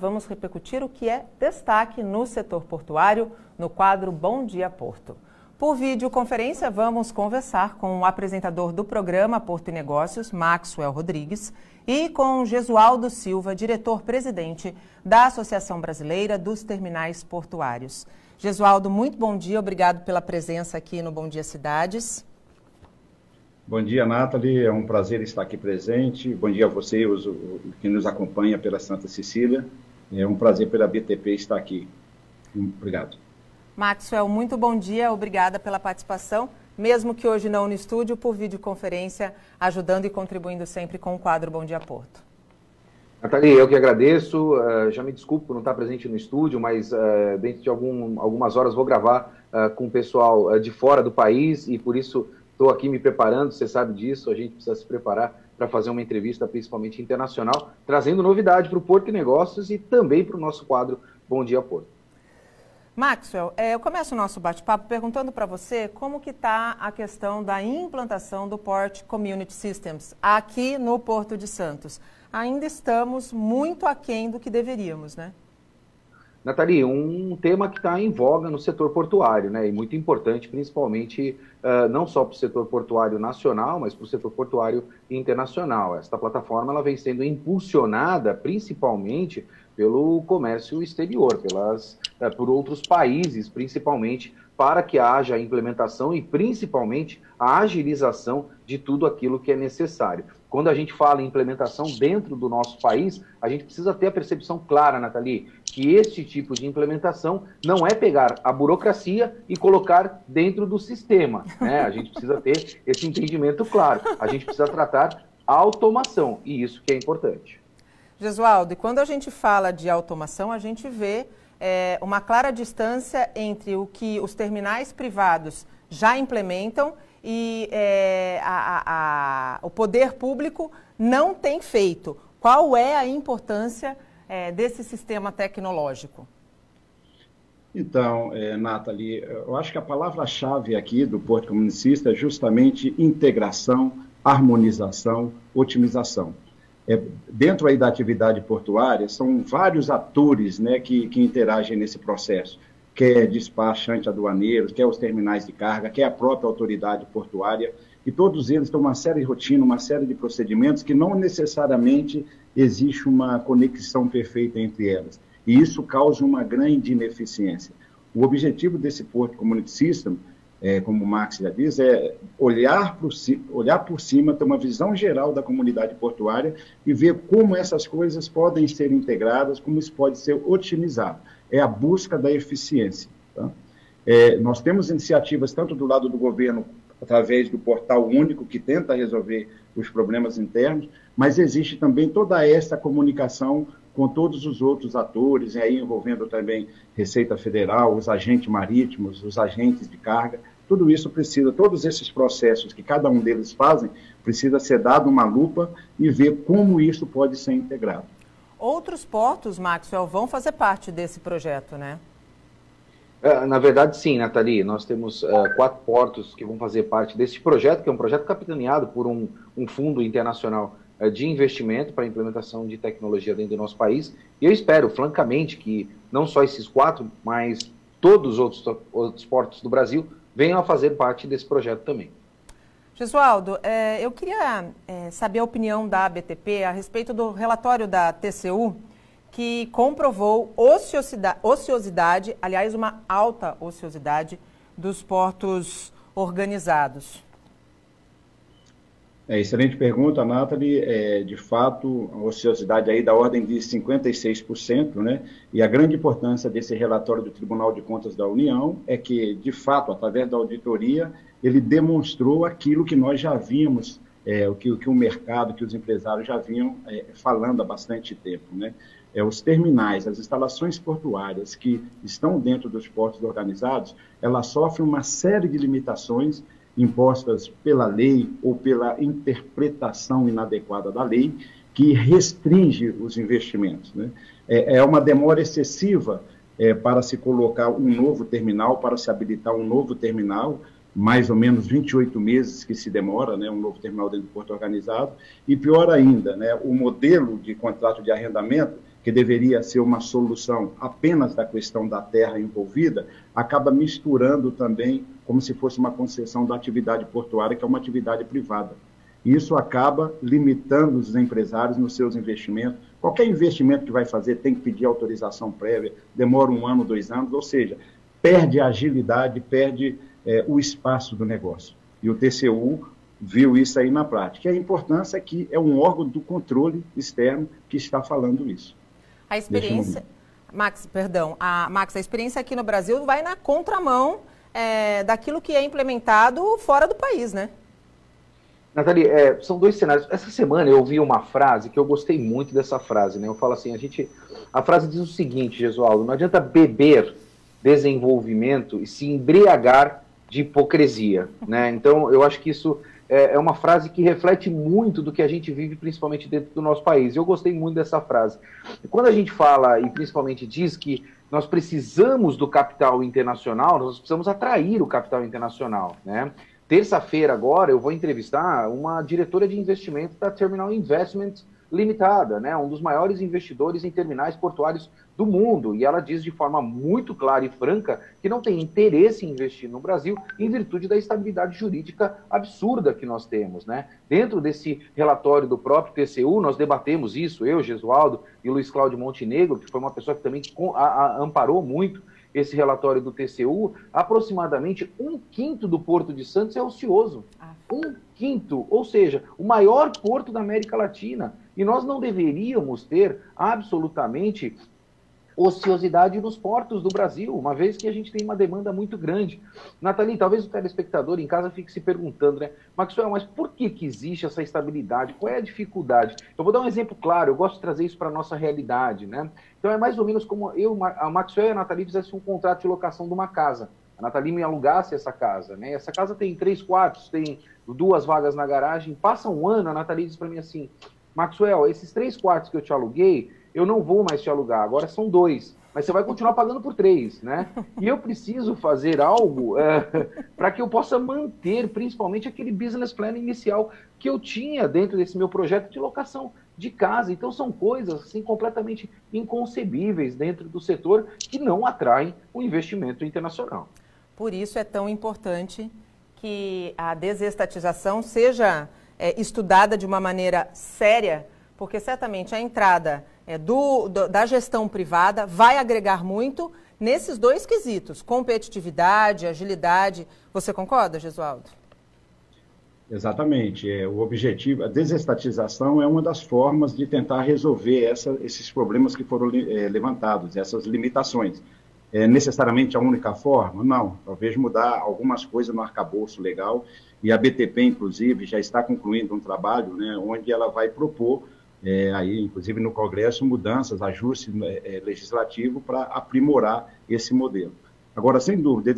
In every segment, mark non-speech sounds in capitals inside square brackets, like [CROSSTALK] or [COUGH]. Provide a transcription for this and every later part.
vamos repercutir o que é destaque no setor portuário no quadro Bom Dia Porto. Por videoconferência, vamos conversar com o apresentador do programa Porto e Negócios, Maxwell Rodrigues, e com Gesualdo Silva, diretor-presidente da Associação Brasileira dos Terminais Portuários. Gesualdo, muito bom dia, obrigado pela presença aqui no Bom Dia Cidades. Bom dia, Nathalie. É um prazer estar aqui presente. Bom dia a você, que nos acompanha pela Santa Cecília. É um prazer pela BTP estar aqui. Obrigado. Maxwell, muito bom dia. Obrigada pela participação, mesmo que hoje não no estúdio, por videoconferência, ajudando e contribuindo sempre com o quadro Bom Dia Porto. Nathalie, eu que agradeço. Uh, já me desculpo por não estar presente no estúdio, mas uh, dentro de algum, algumas horas vou gravar uh, com o pessoal de fora do país e por isso Estou aqui me preparando, você sabe disso, a gente precisa se preparar para fazer uma entrevista, principalmente internacional, trazendo novidade para o Porto e Negócios e também para o nosso quadro Bom Dia Porto. Maxwell, é, eu começo o nosso bate-papo perguntando para você como que está a questão da implantação do Port Community Systems aqui no Porto de Santos. Ainda estamos muito aquém do que deveríamos, né? Nathalie, um tema que está em voga no setor portuário, né, e muito importante, principalmente uh, não só para o setor portuário nacional, mas para o setor portuário internacional. Esta plataforma ela vem sendo impulsionada principalmente pelo comércio exterior, pelas, uh, por outros países, principalmente, para que haja a implementação e principalmente a agilização de tudo aquilo que é necessário. Quando a gente fala em implementação dentro do nosso país, a gente precisa ter a percepção clara, Nathalie, que este tipo de implementação não é pegar a burocracia e colocar dentro do sistema. Né? A gente precisa ter esse entendimento claro. A gente precisa tratar a automação, e isso que é importante. Gesualdo, e quando a gente fala de automação, a gente vê é, uma clara distância entre o que os terminais privados já implementam e é, a, a, o poder público não tem feito. Qual é a importância é, desse sistema tecnológico? Então, é, Nathalie, eu acho que a palavra-chave aqui do Porto Comunicista é justamente integração, harmonização, otimização. É, dentro aí da atividade portuária, são vários atores né, que, que interagem nesse processo quer despachante aduaneiros, quer os terminais de carga, quer a própria autoridade portuária, e todos eles têm uma série de rotina, uma série de procedimentos que não necessariamente existe uma conexão perfeita entre elas. E isso causa uma grande ineficiência. O objetivo desse Porto Community System, é, como o Max já diz, é olhar por, olhar por cima, ter uma visão geral da comunidade portuária e ver como essas coisas podem ser integradas, como isso pode ser otimizado é a busca da eficiência. Tá? É, nós temos iniciativas tanto do lado do governo, através do portal único, que tenta resolver os problemas internos, mas existe também toda essa comunicação com todos os outros atores, e aí envolvendo também Receita Federal, os agentes marítimos, os agentes de carga, tudo isso precisa, todos esses processos que cada um deles fazem, precisa ser dado uma lupa e ver como isso pode ser integrado. Outros portos, Maxwell, vão fazer parte desse projeto, né? É, na verdade, sim, Nathalie. Nós temos uh, quatro portos que vão fazer parte desse projeto, que é um projeto capitaneado por um, um fundo internacional uh, de investimento para a implementação de tecnologia dentro do nosso país. E eu espero, francamente, que não só esses quatro, mas todos os outros, outros portos do Brasil venham a fazer parte desse projeto também. Gesualdo, eu queria saber a opinião da ABTP a respeito do relatório da TCU que comprovou ociosidade, ociosidade, aliás, uma alta ociosidade dos portos organizados. É, excelente pergunta, Nathalie. É, de fato, a ociosidade aí da ordem de 56%, né? E a grande importância desse relatório do Tribunal de Contas da União é que, de fato, através da auditoria, ele demonstrou aquilo que nós já vimos, é, o que, que, o mercado, que os empresários já vinham é, falando há bastante tempo. Né? É, os terminais, as instalações portuárias que estão dentro dos portos organizados, elas sofrem uma série de limitações impostas pela lei ou pela interpretação inadequada da lei, que restringe os investimentos. Né? É, é uma demora excessiva é, para se colocar um novo terminal, para se habilitar um novo terminal, mais ou menos 28 meses que se demora, né, um novo terminal dentro do porto organizado, e pior ainda, né, o modelo de contrato de arrendamento, que deveria ser uma solução apenas da questão da terra envolvida, acaba misturando também como se fosse uma concessão da atividade portuária, que é uma atividade privada. Isso acaba limitando os empresários nos seus investimentos. Qualquer investimento que vai fazer tem que pedir autorização prévia, demora um ano, dois anos, ou seja, perde agilidade, perde é, o espaço do negócio. E o TCU viu isso aí na prática. E a importância é que é um órgão do controle externo que está falando isso. A experiência, Max, perdão, a Max, a experiência aqui no Brasil vai na contramão é, daquilo que é implementado fora do país, né? Nathalie, é, são dois cenários. Essa semana eu ouvi uma frase que eu gostei muito dessa frase, né? Eu falo assim, a gente, a frase diz o seguinte, Gesualdo, não adianta beber desenvolvimento e se embriagar de hipocrisia, né? Então eu acho que isso é, é, uma frase que reflete muito do que a gente vive, principalmente dentro do nosso país. Eu gostei muito dessa frase. Quando a gente fala e principalmente diz que nós precisamos do capital internacional, nós precisamos atrair o capital internacional, né? Terça-feira agora eu vou entrevistar uma diretora de investimento da Terminal Investments Limitada, né, um dos maiores investidores em terminais portuários do mundo. E ela diz de forma muito clara e franca que não tem interesse em investir no Brasil em virtude da estabilidade jurídica absurda que nós temos. Né? Dentro desse relatório do próprio TCU, nós debatemos isso, eu, Gesualdo e Luiz Cláudio Montenegro, que foi uma pessoa que também amparou muito esse relatório do TCU, aproximadamente um quinto do Porto de Santos é ocioso. Ah. Um quinto, ou seja, o maior porto da América Latina. E nós não deveríamos ter absolutamente ociosidade nos portos do Brasil, uma vez que a gente tem uma demanda muito grande. Nathalie, talvez o telespectador em casa fique se perguntando, né, Maxwell, mas por que, que existe essa estabilidade? Qual é a dificuldade? Eu vou dar um exemplo claro, eu gosto de trazer isso para a nossa realidade, né? Então é mais ou menos como eu, a Maxwell e a Nathalie fizessem um contrato de locação de uma casa. A Nathalie me alugasse essa casa, né? Essa casa tem três quartos, tem duas vagas na garagem. Passa um ano, a Nathalie diz para mim assim, Maxwell, esses três quartos que eu te aluguei, eu não vou mais te alugar, agora são dois. Mas você vai continuar pagando por três, né? [LAUGHS] E eu preciso fazer algo [LAUGHS] é, para que eu possa manter, principalmente, aquele business plan inicial que eu tinha dentro desse meu projeto de locação de casa. Então, são coisas assim, completamente inconcebíveis dentro do setor que não atraem o investimento internacional. Por isso é tão importante que a desestatização seja é, estudada de uma maneira séria, porque certamente a entrada é, do, do, da gestão privada vai agregar muito nesses dois quesitos, competitividade, agilidade. Você concorda, Gesualdo? Exatamente. É, o objetivo, a desestatização é uma das formas de tentar resolver essa, esses problemas que foram é, levantados, essas limitações. É necessariamente a única forma? Não. Talvez mudar algumas coisas no arcabouço legal e a BTP, inclusive, já está concluindo um trabalho né, onde ela vai propor, é, aí, inclusive no Congresso, mudanças, ajustes é, é legislativo para aprimorar esse modelo. Agora, sem dúvida,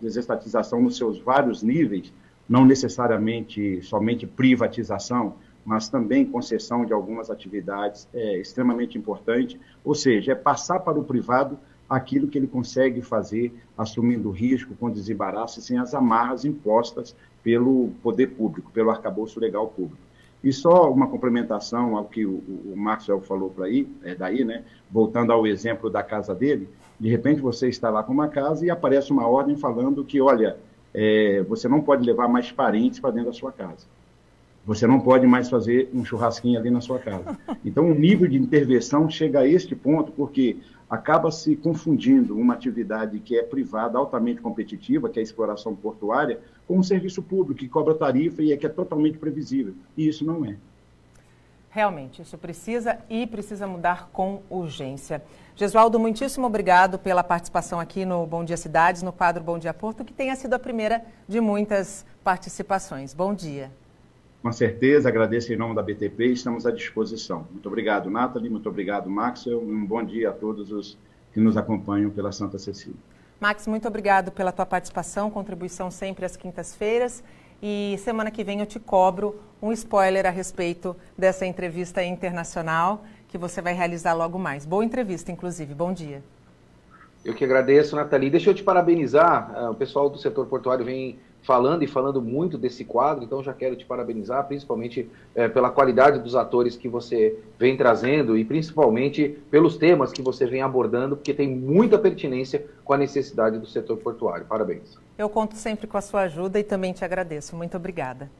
desestatização nos seus vários níveis, não necessariamente somente privatização, mas também concessão de algumas atividades é extremamente importante, ou seja, é passar para o privado aquilo que ele consegue fazer, assumindo risco, com desembaraço sem as amarras impostas pelo poder público, pelo arcabouço legal público. E só uma complementação ao que o, o Maxwell falou para aí, é daí, né? Voltando ao exemplo da casa dele, de repente você está lá com uma casa e aparece uma ordem falando que, olha, é, você não pode levar mais parentes para dentro da sua casa. Você não pode mais fazer um churrasquinho ali na sua casa. [LAUGHS] Então, o nível de intervenção chega a este ponto, porque acaba se confundindo uma atividade que é privada, altamente competitiva, que é a exploração portuária, com um serviço público que cobra tarifa e é que é totalmente previsível. E isso não é. Realmente, isso precisa e precisa mudar com urgência. Gesualdo, muitíssimo obrigado pela participação aqui no Bom Dia Cidades, no quadro Bom Dia Porto, que tenha sido a primeira de muitas participações. Bom dia. Com certeza, agradeço em nome da BTP e estamos à disposição. Muito obrigado, Nathalie, muito obrigado, Maxwell, um bom dia a todos os que nos acompanham pela Santa Cecília. Max, muito obrigado pela tua participação, contribuição sempre às quintas-feiras. E semana que vem eu te cobro um spoiler a respeito dessa entrevista internacional que você vai realizar logo mais. Boa entrevista, inclusive. Bom dia. Eu que agradeço, Nathalie. Deixa eu te parabenizar. Ah, o pessoal do setor portuário vem falando e falando muito desse quadro, então já quero te parabenizar, principalmente é, pela qualidade dos atores que você vem trazendo e principalmente pelos temas que você vem abordando, porque tem muita pertinência com a necessidade do setor portuário. Parabéns. Eu conto sempre com a sua ajuda e também te agradeço. Muito obrigada.